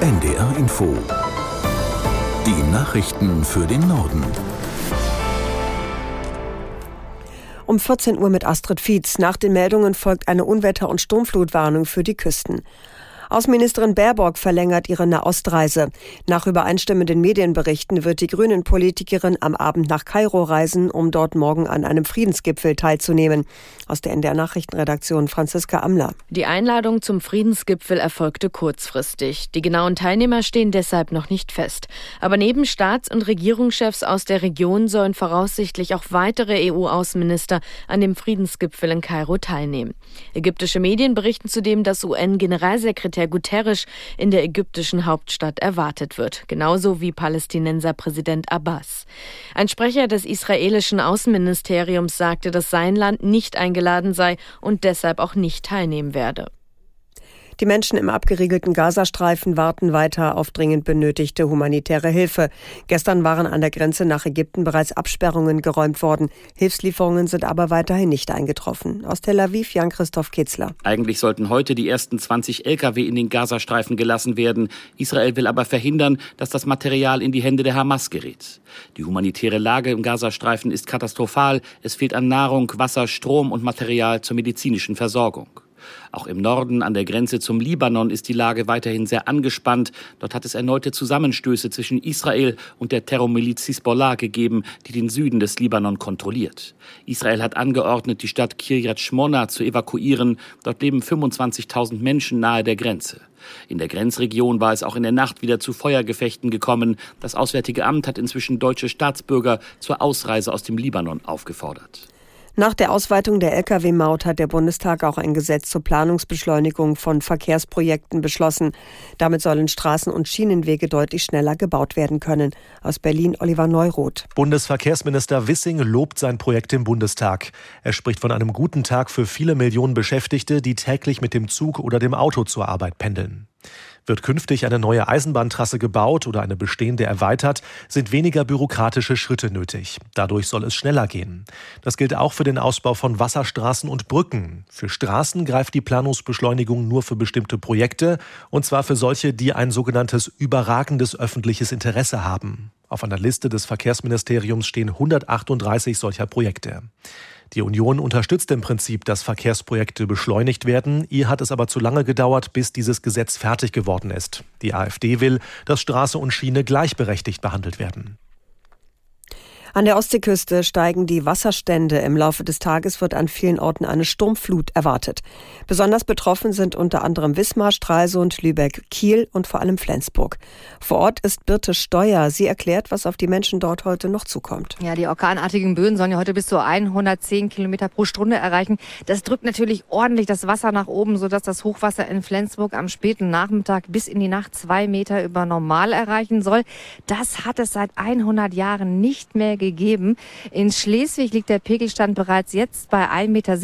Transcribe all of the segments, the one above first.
NDR Info. Die Nachrichten für den Norden. Um 14 Uhr mit Astrid Fietz. Nach den Meldungen folgt eine Unwetter- und Sturmflutwarnung für die Küsten. Außenministerin Baerbock verlängert ihre Nahostreise. Nach übereinstimmenden Medienberichten wird die Grünen-Politikerin am Abend nach Kairo reisen, um dort morgen an einem Friedensgipfel teilzunehmen. Aus der NDR Nachrichtenredaktion Franziska Amler. Die Einladung zum Friedensgipfel erfolgte kurzfristig. Die genauen Teilnehmer stehen deshalb noch nicht fest. Aber neben Staats- und Regierungschefs aus der Region sollen voraussichtlich auch weitere EU-Außenminister an dem Friedensgipfel in Kairo teilnehmen. Ägyptische Medien berichten zudem, dass UN-Generalsekretär Sekretär Guterres in der ägyptischen Hauptstadt erwartet wird, genauso wie Palästinenser Präsident Abbas. Ein Sprecher des israelischen Außenministeriums sagte, dass sein Land nicht eingeladen sei und deshalb auch nicht teilnehmen werde. Die Menschen im abgeriegelten Gazastreifen warten weiter auf dringend benötigte humanitäre Hilfe. Gestern waren an der Grenze nach Ägypten bereits Absperrungen geräumt worden. Hilfslieferungen sind aber weiterhin nicht eingetroffen. Aus Tel Aviv Jan-Christoph Kitzler. Eigentlich sollten heute die ersten 20 Lkw in den Gazastreifen gelassen werden. Israel will aber verhindern, dass das Material in die Hände der Hamas gerät. Die humanitäre Lage im Gazastreifen ist katastrophal. Es fehlt an Nahrung, Wasser, Strom und Material zur medizinischen Versorgung. Auch im Norden an der Grenze zum Libanon ist die Lage weiterhin sehr angespannt. Dort hat es erneute Zusammenstöße zwischen Israel und der Terrormiliz Hisbollah gegeben, die den Süden des Libanon kontrolliert. Israel hat angeordnet, die Stadt Kiryat Shmona zu evakuieren. Dort leben 25.000 Menschen nahe der Grenze. In der Grenzregion war es auch in der Nacht wieder zu Feuergefechten gekommen. Das Auswärtige Amt hat inzwischen deutsche Staatsbürger zur Ausreise aus dem Libanon aufgefordert. Nach der Ausweitung der Lkw-Maut hat der Bundestag auch ein Gesetz zur Planungsbeschleunigung von Verkehrsprojekten beschlossen. Damit sollen Straßen und Schienenwege deutlich schneller gebaut werden können. Aus Berlin Oliver Neuroth. Bundesverkehrsminister Wissing lobt sein Projekt im Bundestag. Er spricht von einem guten Tag für viele Millionen Beschäftigte, die täglich mit dem Zug oder dem Auto zur Arbeit pendeln. Wird künftig eine neue Eisenbahntrasse gebaut oder eine bestehende erweitert, sind weniger bürokratische Schritte nötig. Dadurch soll es schneller gehen. Das gilt auch für den Ausbau von Wasserstraßen und Brücken. Für Straßen greift die Planungsbeschleunigung nur für bestimmte Projekte, und zwar für solche, die ein sogenanntes überragendes öffentliches Interesse haben. Auf einer Liste des Verkehrsministeriums stehen 138 solcher Projekte. Die Union unterstützt im Prinzip, dass Verkehrsprojekte beschleunigt werden. Ihr hat es aber zu lange gedauert, bis dieses Gesetz fertig geworden ist. Die AfD will, dass Straße und Schiene gleichberechtigt behandelt werden. An der Ostseeküste steigen die Wasserstände. Im Laufe des Tages wird an vielen Orten eine Sturmflut erwartet. Besonders betroffen sind unter anderem Wismar, Stralsund, Lübeck, Kiel und vor allem Flensburg. Vor Ort ist Birte Steuer. Sie erklärt, was auf die Menschen dort heute noch zukommt. Ja, die orkanartigen Böen sollen ja heute bis zu 110 Kilometer pro Stunde erreichen. Das drückt natürlich ordentlich das Wasser nach oben, sodass das Hochwasser in Flensburg am späten Nachmittag bis in die Nacht zwei Meter über Normal erreichen soll. Das hat es seit 100 Jahren nicht mehr gegeben gegeben. In Schleswig liegt der Pegelstand bereits jetzt bei 1,70 Meter,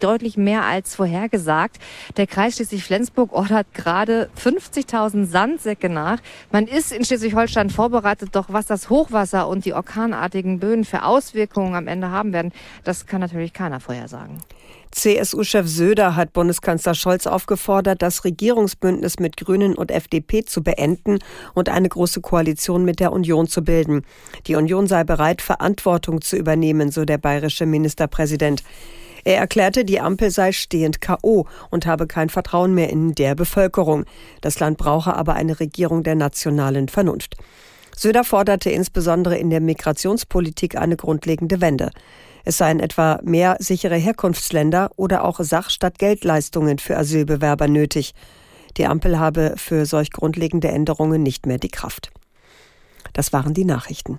deutlich mehr als vorhergesagt. Der Kreis Schleswig-Flensburg ordert gerade 50.000 Sandsäcke nach. Man ist in Schleswig-Holstein vorbereitet, doch was das Hochwasser und die orkanartigen Böen für Auswirkungen am Ende haben werden, das kann natürlich keiner vorhersagen. CSU-Chef Söder hat Bundeskanzler Scholz aufgefordert, das Regierungsbündnis mit Grünen und FDP zu beenden und eine große Koalition mit der Union zu bilden. Die Union sei bereit, Verantwortung zu übernehmen, so der bayerische Ministerpräsident. Er erklärte, die Ampel sei stehend K.O. und habe kein Vertrauen mehr in der Bevölkerung. Das Land brauche aber eine Regierung der nationalen Vernunft. Söder forderte insbesondere in der Migrationspolitik eine grundlegende Wende. Es seien etwa mehr sichere Herkunftsländer oder auch Sach- statt Geldleistungen für Asylbewerber nötig. Die Ampel habe für solch grundlegende Änderungen nicht mehr die Kraft. Das waren die Nachrichten.